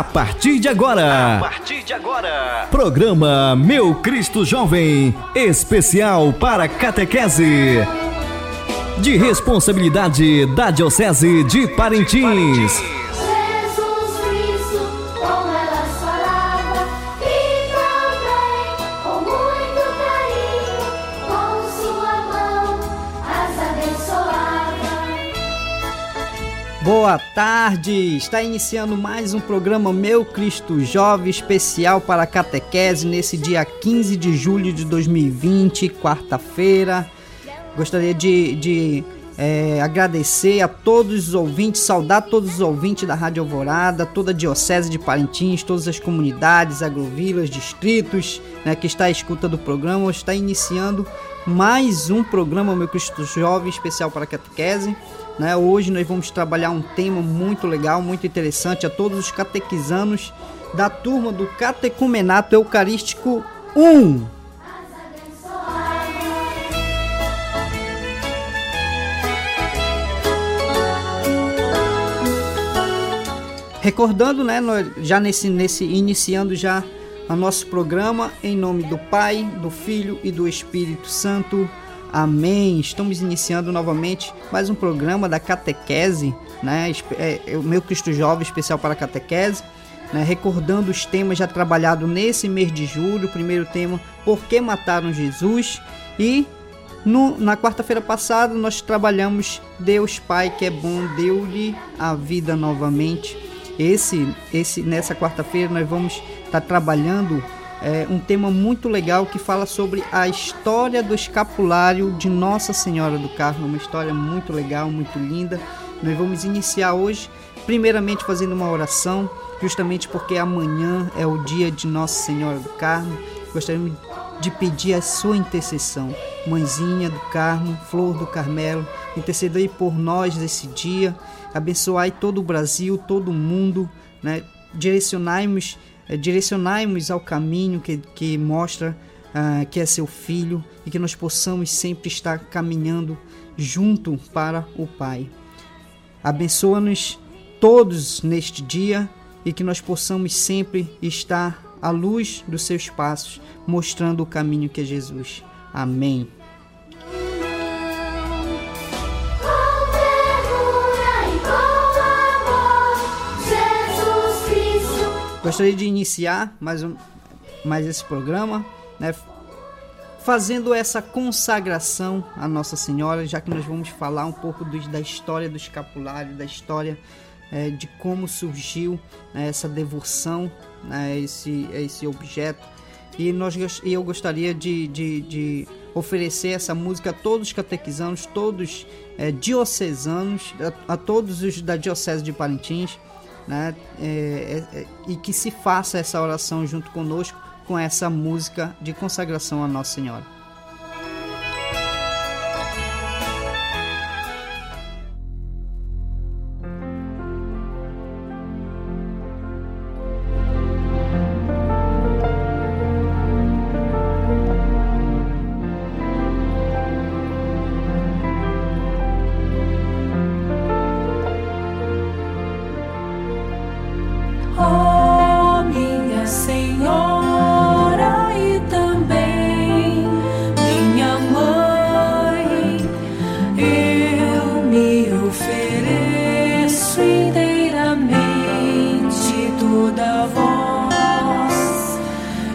A partir de agora. A partir de agora. Programa Meu Cristo Jovem, especial para catequese. De responsabilidade da Diocese de Parintins. Boa tarde! Está iniciando mais um programa Meu Cristo Jovem especial para a catequese nesse dia 15 de julho de 2020, quarta-feira. Gostaria de, de é, agradecer a todos os ouvintes, saudar todos os ouvintes da Rádio Alvorada, toda a Diocese de Parintins, todas as comunidades, agrovilas, distritos né, que está à escuta do programa. Está iniciando mais um programa Meu Cristo Jovem especial para a catequese. Né? Hoje nós vamos trabalhar um tema muito legal, muito interessante a todos os catequizanos da turma do Catecumenato Eucarístico 1. Recordando, né, já nesse, nesse iniciando já o nosso programa em nome do Pai, do Filho e do Espírito Santo. Amém. Estamos iniciando novamente mais um programa da catequese, né? É, é, o meu Cristo Jovem especial para a catequese, né? recordando os temas já trabalhados nesse mês de julho. O primeiro tema, por que mataram Jesus? E no, na quarta-feira passada nós trabalhamos Deus Pai que é bom, deu-lhe a vida novamente. Esse, esse nessa quarta-feira nós vamos estar tá trabalhando é, um tema muito legal que fala sobre a história do escapulário de Nossa Senhora do Carmo, uma história muito legal, muito linda. Nós vamos iniciar hoje, primeiramente fazendo uma oração, justamente porque amanhã é o dia de Nossa Senhora do Carmo. Gostaríamos de pedir a sua intercessão, Mãezinha do Carmo, Flor do Carmelo, intercedei por nós nesse dia, abençoai todo o Brasil, todo o mundo, né? direcionai-nos é, direcionai-nos ao caminho que, que mostra uh, que é seu filho e que nós possamos sempre estar caminhando junto para o Pai. Abençoa-nos todos neste dia e que nós possamos sempre estar à luz dos seus passos, mostrando o caminho que é Jesus. Amém. Gostaria de iniciar mais, um, mais esse programa, né, fazendo essa consagração à Nossa Senhora, já que nós vamos falar um pouco da história do escapulário, da história é, de como surgiu né, essa devoção né, a, esse, esse objeto. E nós, eu gostaria de, de, de oferecer essa música a todos os catequizanos, todos é, diocesanos, a, a todos os da Diocese de Parintins, né? É, é, é, e que se faça essa oração junto conosco com essa música de consagração à Nossa Senhora.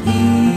Coisa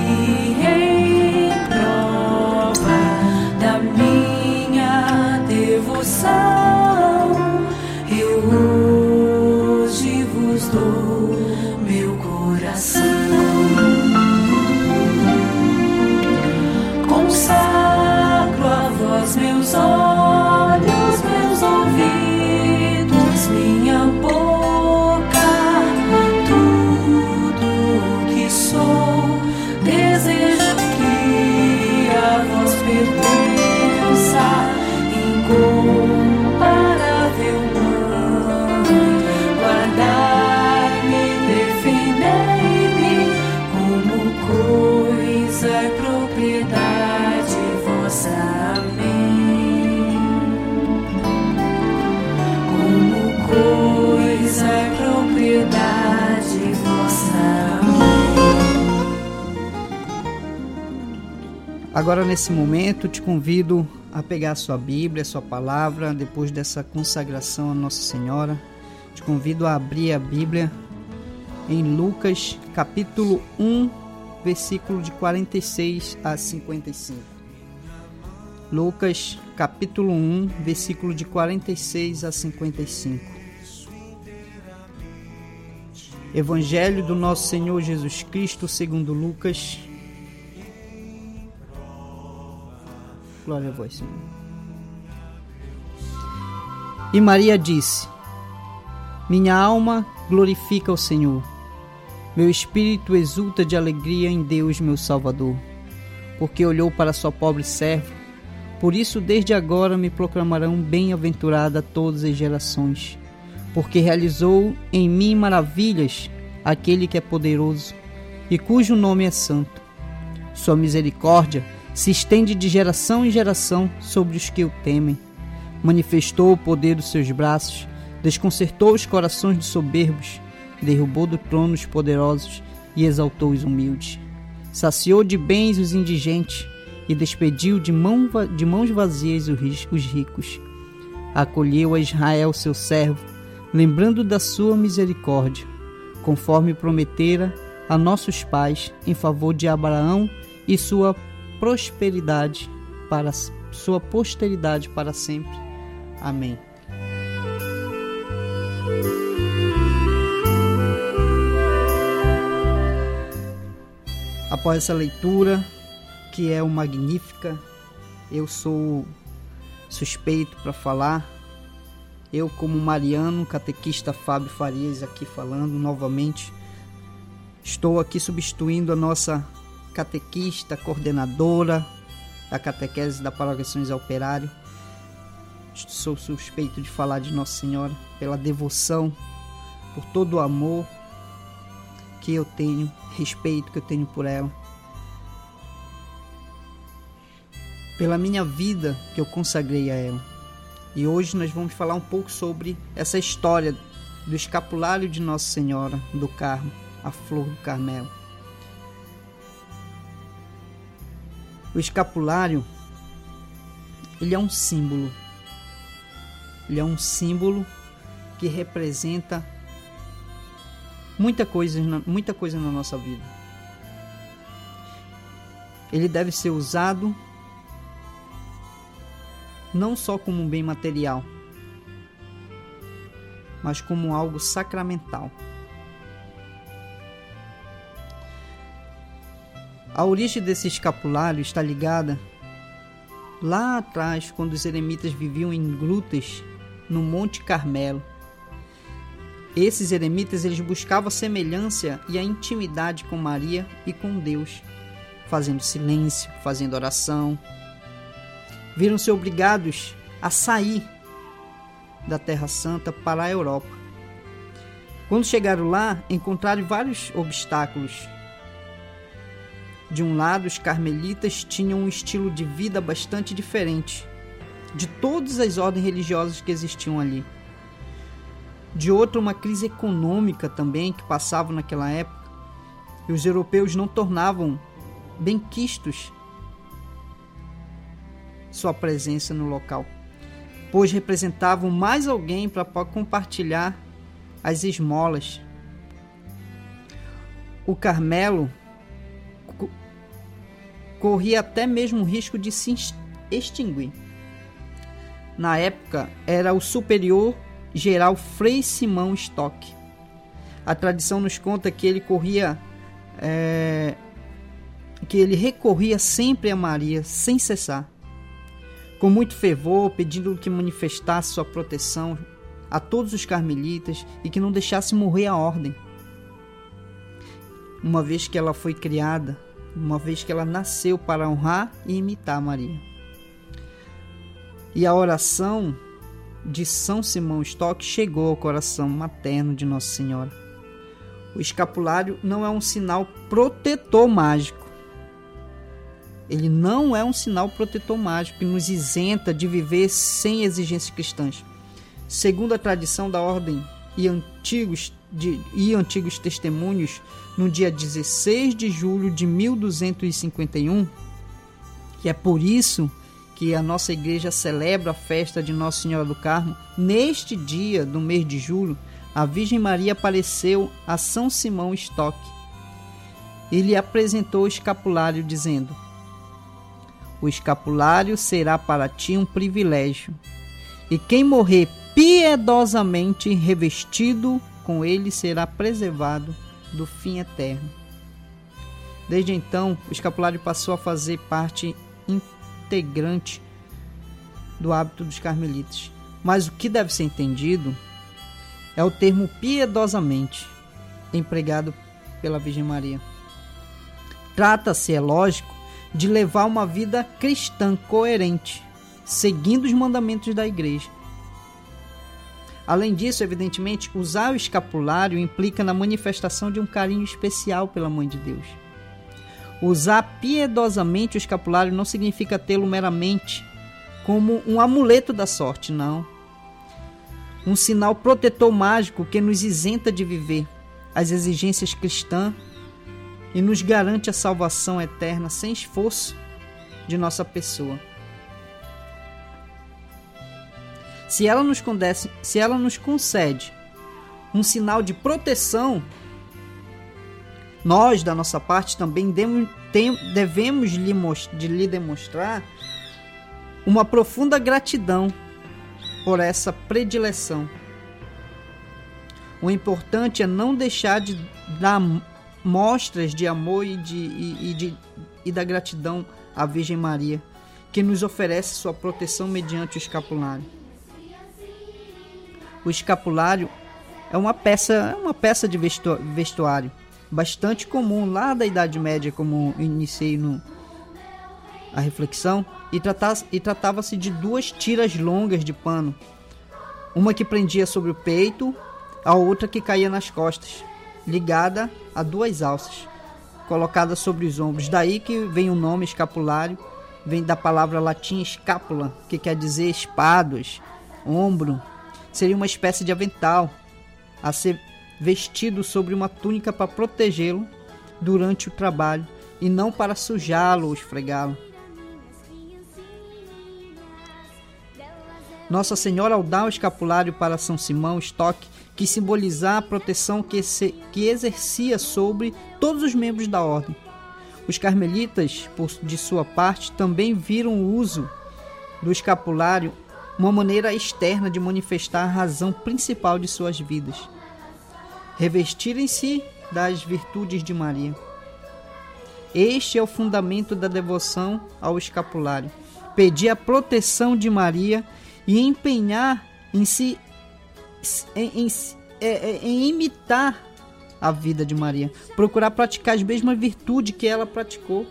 Agora, nesse momento, te convido a pegar a sua Bíblia, a sua palavra, depois dessa consagração a Nossa Senhora. Te convido a abrir a Bíblia em Lucas, capítulo 1, versículo de 46 a 55. Lucas, capítulo 1, versículo de 46 a 55. Evangelho do nosso Senhor Jesus Cristo, segundo Lucas, Glória a vós. E Maria disse: Minha alma glorifica o Senhor. Meu espírito exulta de alegria em Deus, meu Salvador, porque olhou para sua pobre serva. Por isso, desde agora me proclamarão bem-aventurada todas as gerações, porque realizou em mim maravilhas aquele que é poderoso e cujo nome é santo. Sua misericórdia se estende de geração em geração sobre os que o temem. Manifestou o poder dos seus braços, desconcertou os corações dos soberbos, derrubou do trono os poderosos e exaltou os humildes. Saciou de bens os indigentes e despediu de, mão, de mãos vazias os ricos. Acolheu a Israel, seu servo, lembrando da sua misericórdia, conforme prometera a nossos pais em favor de Abraão e sua prosperidade para sua posteridade para sempre. Amém. Após essa leitura, que é o magnífica, eu sou suspeito para falar. Eu, como Mariano, catequista Fábio Farias, aqui falando novamente, estou aqui substituindo a nossa catequista, coordenadora da catequese da Paróquia São José Operário. Sou suspeito de falar de Nossa Senhora pela devoção, por todo o amor que eu tenho, respeito que eu tenho por ela. Pela minha vida que eu consagrei a ela. E hoje nós vamos falar um pouco sobre essa história do escapulário de Nossa Senhora do Carmo, a Flor do Carmelo. O escapulário ele é um símbolo. Ele é um símbolo que representa muita coisa, muita coisa na nossa vida. Ele deve ser usado não só como um bem material, mas como algo sacramental. A origem desse escapulário está ligada lá atrás, quando os eremitas viviam em grutas no Monte Carmelo. Esses eremitas eles buscavam a semelhança e a intimidade com Maria e com Deus, fazendo silêncio, fazendo oração. Viram-se obrigados a sair da Terra Santa para a Europa. Quando chegaram lá, encontraram vários obstáculos de um lado, os carmelitas tinham um estilo de vida bastante diferente de todas as ordens religiosas que existiam ali. De outro, uma crise econômica também que passava naquela época, e os europeus não tornavam benquistos sua presença no local, pois representavam mais alguém para compartilhar as esmolas. O Carmelo corria até mesmo o risco de se extinguir. Na época, era o superior geral Frei Simão Stock. A tradição nos conta que ele corria, é, que ele recorria sempre a Maria sem cessar, com muito fervor, pedindo que manifestasse sua proteção a todos os carmelitas e que não deixasse morrer a ordem. Uma vez que ela foi criada uma vez que ela nasceu para honrar e imitar Maria. E a oração de São Simão Stock chegou ao coração materno de Nossa Senhora. O escapulário não é um sinal protetor mágico. Ele não é um sinal protetor mágico que nos isenta de viver sem exigências cristãs. Segundo a tradição da ordem e Antigos, de, e Antigos Testemunhos, no dia 16 de julho de 1251, que é por isso que a nossa igreja celebra a festa de Nossa Senhora do Carmo, neste dia do mês de julho, a Virgem Maria apareceu a São Simão Stock. E lhe apresentou o escapulário, dizendo: O escapulário será para ti um privilégio, e quem morrer piedosamente revestido com ele será preservado do fim eterno. Desde então, o escapulário passou a fazer parte integrante do hábito dos carmelitas. Mas o que deve ser entendido é o termo piedosamente empregado pela Virgem Maria. Trata-se, é lógico, de levar uma vida cristã coerente, seguindo os mandamentos da igreja. Além disso, evidentemente, usar o escapulário implica na manifestação de um carinho especial pela Mãe de Deus. Usar piedosamente o escapulário não significa tê-lo meramente como um amuleto da sorte, não. Um sinal protetor mágico que nos isenta de viver as exigências cristãs e nos garante a salvação eterna sem esforço de nossa pessoa. Se ela nos, se ela nos concede um sinal de proteção nós, da nossa parte, também devemos lhe, de lhe demonstrar uma profunda gratidão por essa predileção. O importante é não deixar de dar mostras de amor e, de, e, e, de, e da gratidão à Virgem Maria, que nos oferece sua proteção mediante o escapulário. O escapulário é uma peça, é uma peça de vestuário bastante comum lá da Idade Média, como iniciei no, a reflexão, e, e tratava-se de duas tiras longas de pano, uma que prendia sobre o peito, a outra que caía nas costas, ligada a duas alças, colocada sobre os ombros. Daí que vem o nome escapulário, vem da palavra latim escápula, que quer dizer espadas, ombro. Seria uma espécie de avental a ser vestido sobre uma túnica para protegê-lo durante o trabalho e não para sujá-lo ou esfregá-lo. Nossa Senhora, ao dar o escapulário para São Simão Stock, quis simbolizar a proteção que, se, que exercia sobre todos os membros da ordem. Os carmelitas, por, de sua parte, também viram o uso do escapulário uma maneira externa de manifestar a razão principal de suas vidas revestirem-se das virtudes de Maria. Este é o fundamento da devoção ao escapulário. Pedir a proteção de Maria e empenhar em si em, em, é, é, em imitar a vida de Maria, procurar praticar as mesmas virtudes que ela praticou,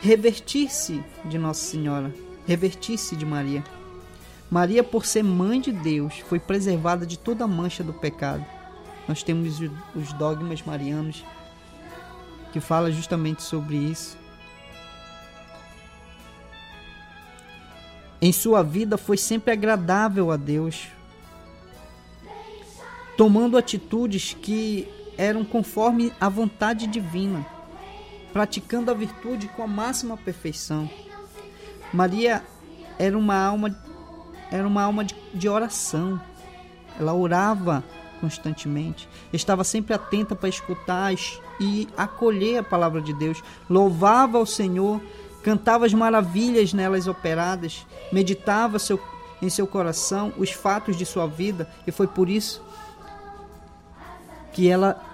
revertir-se de Nossa Senhora, revertir-se de Maria. Maria, por ser mãe de Deus, foi preservada de toda mancha do pecado. Nós temos os dogmas marianos que fala justamente sobre isso. Em sua vida foi sempre agradável a Deus, tomando atitudes que eram conforme a vontade divina, praticando a virtude com a máxima perfeição. Maria era uma alma era uma alma de, de oração. Ela orava constantemente. Estava sempre atenta para escutar e acolher a palavra de Deus. Louvava ao Senhor, cantava as maravilhas nelas operadas, meditava seu, em seu coração os fatos de sua vida e foi por isso que ela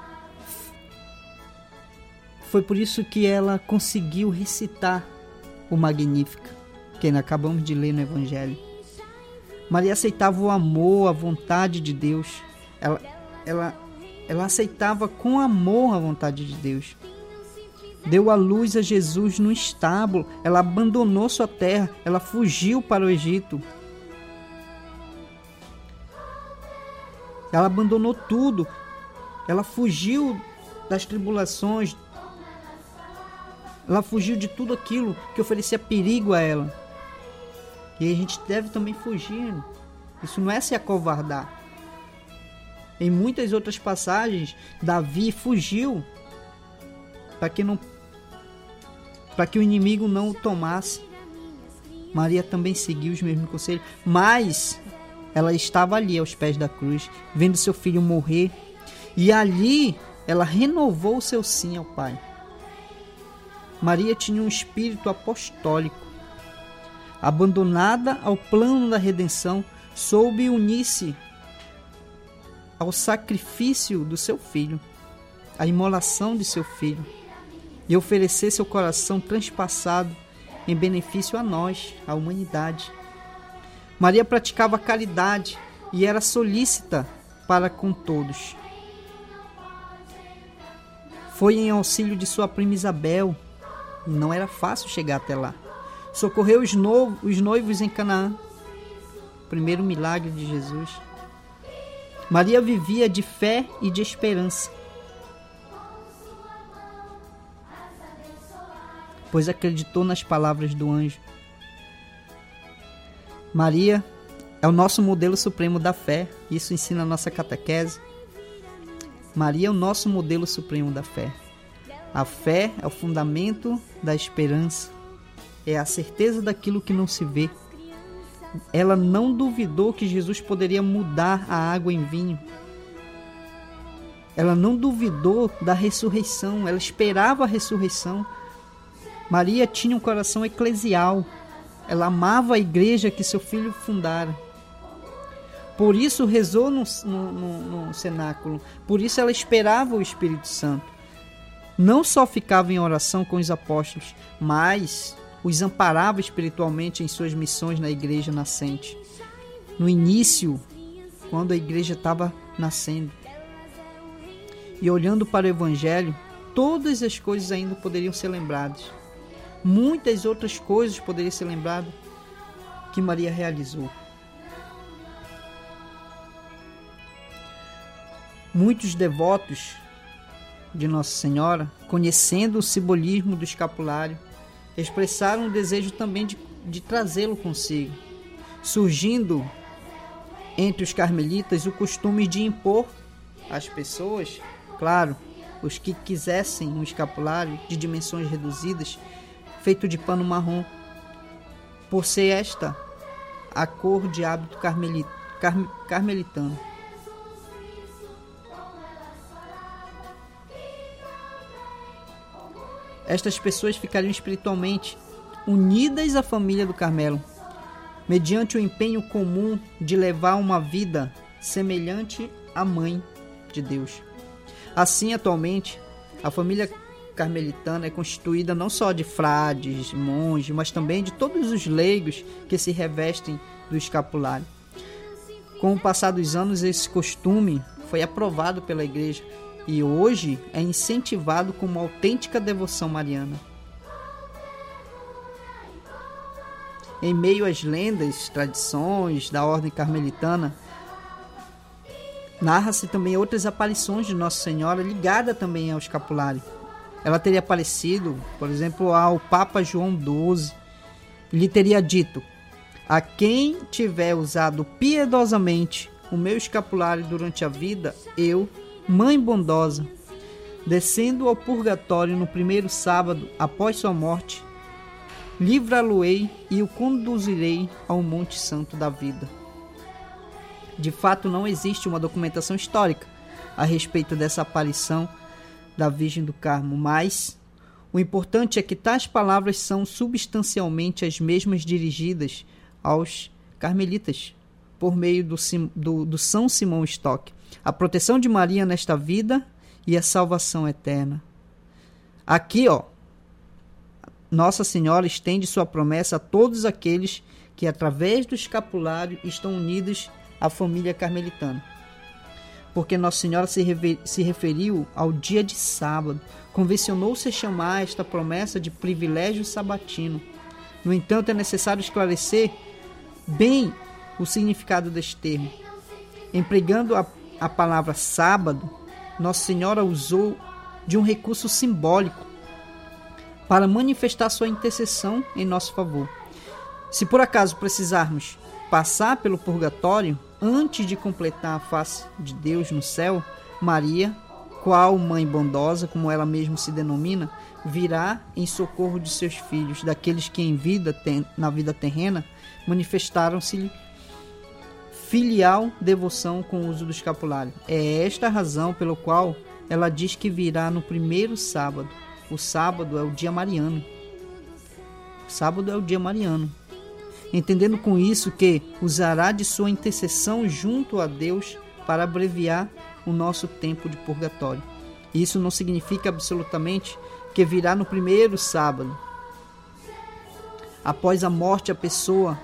foi por isso que ela conseguiu recitar o Magnífica, que acabamos de ler no Evangelho. Maria aceitava o amor, a vontade de Deus ela, ela, ela aceitava com amor a vontade de Deus. Deu a luz a Jesus no estábulo. Ela abandonou sua terra. Ela fugiu para o Egito. Ela abandonou tudo. Ela fugiu das tribulações. Ela fugiu de tudo aquilo que oferecia perigo a ela. E a gente deve também fugir. Isso não é se acovardar. Em muitas outras passagens, Davi fugiu para que não para que o inimigo não o tomasse. Maria também seguiu os mesmos conselhos, mas ela estava ali aos pés da cruz, vendo seu filho morrer, e ali ela renovou o seu sim ao Pai. Maria tinha um espírito apostólico. Abandonada ao plano da redenção, soube unir-se ao sacrifício do seu filho, à imolação de seu filho, e oferecer seu coração transpassado em benefício a nós, a humanidade. Maria praticava caridade e era solícita para com todos. Foi em auxílio de sua prima Isabel, e não era fácil chegar até lá. Socorreu os, no, os noivos em Canaã. Primeiro milagre de Jesus. Maria vivia de fé e de esperança. Pois acreditou nas palavras do anjo. Maria é o nosso modelo supremo da fé. Isso ensina a nossa catequese. Maria é o nosso modelo supremo da fé. A fé é o fundamento da esperança, é a certeza daquilo que não se vê. Ela não duvidou que Jesus poderia mudar a água em vinho. Ela não duvidou da ressurreição, ela esperava a ressurreição. Maria tinha um coração eclesial. Ela amava a igreja que seu filho fundara. Por isso rezou no, no, no, no cenáculo. Por isso ela esperava o Espírito Santo. Não só ficava em oração com os apóstolos, mas os amparava espiritualmente em suas missões na igreja nascente. No início, quando a igreja estava nascendo. E olhando para o Evangelho, todas as coisas ainda poderiam ser lembradas. Muitas outras coisas poderiam ser lembradas que Maria realizou. Muitos devotos de Nossa Senhora, conhecendo o simbolismo do escapulário, expressaram o desejo também de, de trazê-lo consigo, surgindo entre os carmelitas o costume de impor às pessoas, claro, os que quisessem um escapulário de dimensões reduzidas, feito de pano marrom, por ser esta a cor de hábito carmelita, carmelitano. Estas pessoas ficariam espiritualmente unidas à família do Carmelo, mediante o empenho comum de levar uma vida semelhante à mãe de Deus. Assim, atualmente, a família carmelitana é constituída não só de frades, monges, mas também de todos os leigos que se revestem do escapulário. Com o passar dos anos, esse costume foi aprovado pela Igreja e hoje é incentivado como autêntica devoção mariana. Em meio às lendas, tradições da ordem carmelitana, narra-se também outras aparições de Nossa Senhora ligada também ao escapulário. Ela teria aparecido, por exemplo, ao Papa João XII. Lhe teria dito: A quem tiver usado piedosamente o meu escapulário durante a vida, eu Mãe bondosa, descendo ao purgatório no primeiro sábado após sua morte, livra-lo-ei e o conduzirei ao Monte Santo da Vida. De fato, não existe uma documentação histórica a respeito dessa aparição da Virgem do Carmo, mas o importante é que tais palavras são substancialmente as mesmas dirigidas aos carmelitas por meio do, do, do São Simão Stock a proteção de Maria nesta vida e a salvação eterna. Aqui, ó, Nossa Senhora estende sua promessa a todos aqueles que, através do escapulário, estão unidos à família carmelitana. Porque Nossa Senhora se, se referiu ao dia de sábado, convencionou-se chamar esta promessa de privilégio sabatino. No entanto, é necessário esclarecer bem o significado deste termo. Empregando a a palavra sábado, Nossa Senhora usou de um recurso simbólico para manifestar sua intercessão em nosso favor. Se por acaso precisarmos passar pelo purgatório, antes de completar a face de Deus no céu, Maria, qual mãe bondosa, como ela mesma se denomina, virá em socorro de seus filhos, daqueles que em vida na vida terrena manifestaram-se filial devoção com o uso do escapulário. É esta a razão pelo qual ela diz que virá no primeiro sábado. O sábado é o dia mariano. O sábado é o dia mariano. Entendendo com isso que usará de sua intercessão junto a Deus para abreviar o nosso tempo de purgatório. Isso não significa absolutamente que virá no primeiro sábado. Após a morte, a pessoa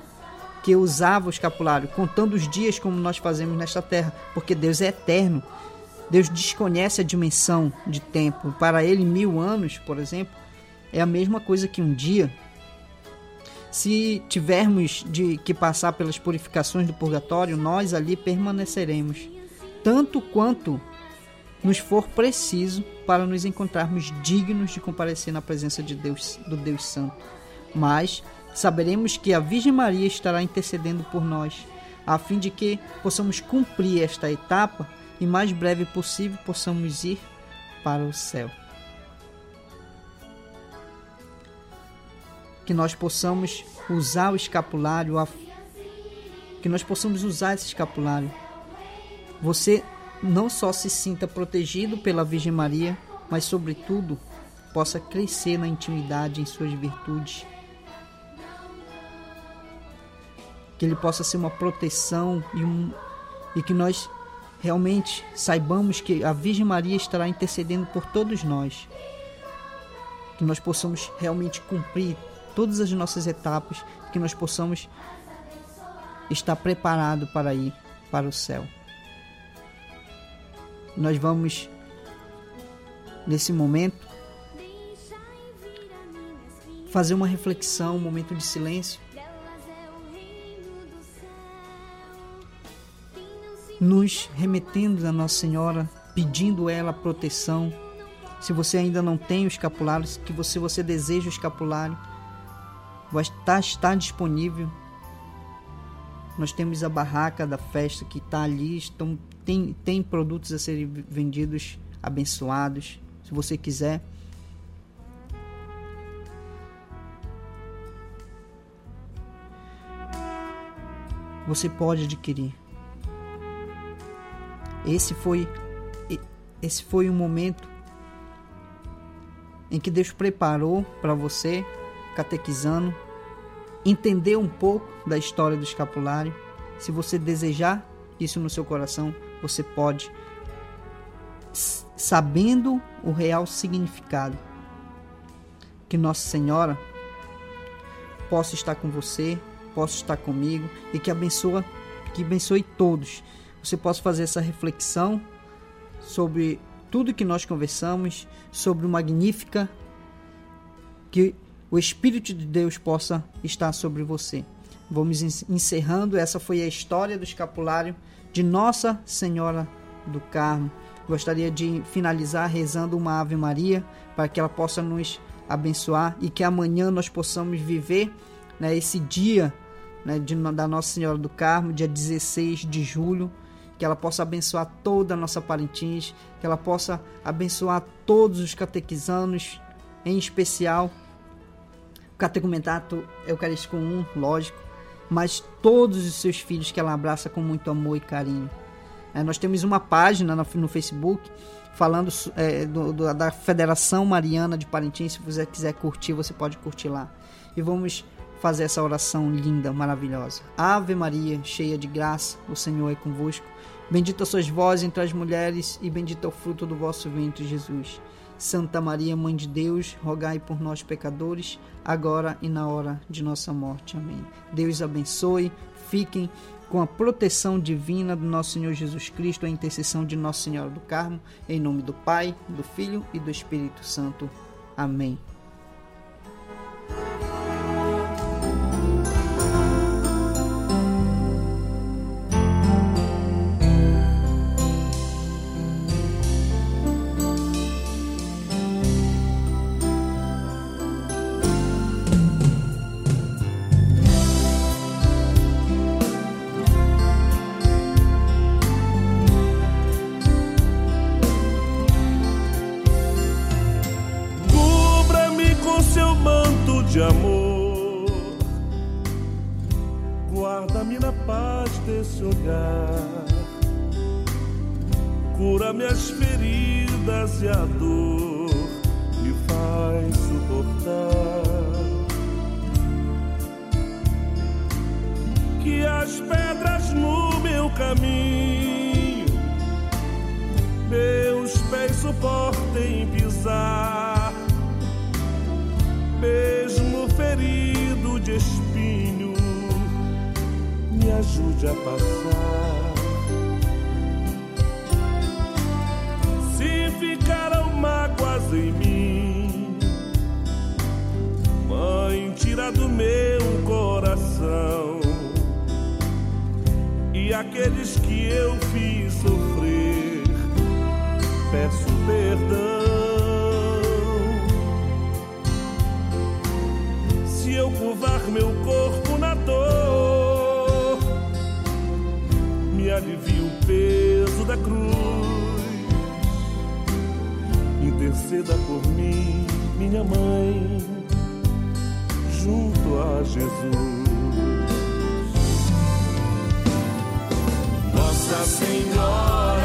que usava o escapulário, contando os dias como nós fazemos nesta terra, porque Deus é eterno. Deus desconhece a dimensão de tempo. Para ele, mil anos, por exemplo, é a mesma coisa que um dia. Se tivermos de que passar pelas purificações do purgatório, nós ali permaneceremos, tanto quanto nos for preciso para nos encontrarmos dignos de comparecer na presença de Deus, do Deus Santo. Mas saberemos que a Virgem Maria estará intercedendo por nós, a fim de que possamos cumprir esta etapa e mais breve possível possamos ir para o céu. Que nós possamos usar o escapulário, que nós possamos usar esse escapulário. Você não só se sinta protegido pela Virgem Maria, mas sobretudo possa crescer na intimidade em suas virtudes que ele possa ser uma proteção e, um, e que nós realmente saibamos que a Virgem Maria estará intercedendo por todos nós. Que nós possamos realmente cumprir todas as nossas etapas, que nós possamos estar preparado para ir para o céu. Nós vamos nesse momento fazer uma reflexão, um momento de silêncio nos remetendo a Nossa Senhora, pedindo ela proteção. Se você ainda não tem o escapulário, que você, você deseja o escapulário, vai estar, está disponível. Nós temos a barraca da festa que está ali, estão, tem, tem produtos a serem vendidos, abençoados. Se você quiser, você pode adquirir. Esse foi esse foi um momento em que Deus preparou para você, catequizando, entender um pouco da história do escapulário. Se você desejar isso no seu coração, você pode, sabendo o real significado. Que Nossa Senhora possa estar com você, possa estar comigo e que abençoe, que abençoe todos você possa fazer essa reflexão sobre tudo que nós conversamos, sobre o Magnífica, que o Espírito de Deus possa estar sobre você. Vamos encerrando, essa foi a história do escapulário de Nossa Senhora do Carmo. Gostaria de finalizar rezando uma Ave Maria para que ela possa nos abençoar e que amanhã nós possamos viver né, esse dia né, de, da Nossa Senhora do Carmo, dia 16 de julho, que ela possa abençoar toda a nossa Parintins, que ela possa abençoar todos os catequizanos, em especial o catecumentato Eucarístico 1, lógico, mas todos os seus filhos que ela abraça com muito amor e carinho. É, nós temos uma página no, no Facebook falando é, do, do, da Federação Mariana de Parintins. Se você quiser curtir, você pode curtir lá. E vamos fazer essa oração linda, maravilhosa. Ave Maria, cheia de graça, o Senhor é convosco. Bendita sois vós entre as mulheres, e bendito é o fruto do vosso ventre, Jesus. Santa Maria, Mãe de Deus, rogai por nós, pecadores, agora e na hora de nossa morte. Amém. Deus abençoe, fiquem com a proteção divina do nosso Senhor Jesus Cristo, a intercessão de Nossa Senhora do Carmo, em nome do Pai, do Filho e do Espírito Santo. Amém. Minhas feridas e a dor me faz suportar. Que as pedras no meu caminho, meus pés suportem pisar mesmo ferido de espinho, me ajude a passar. Em mim, Mãe, tira do meu coração. E aqueles que eu fiz sofrer, peço perdão. se eu curvar meu corpo na dor, me alivia o peso da cruz. Interceda por mim, minha mãe, junto a Jesus. Nossa Senhora,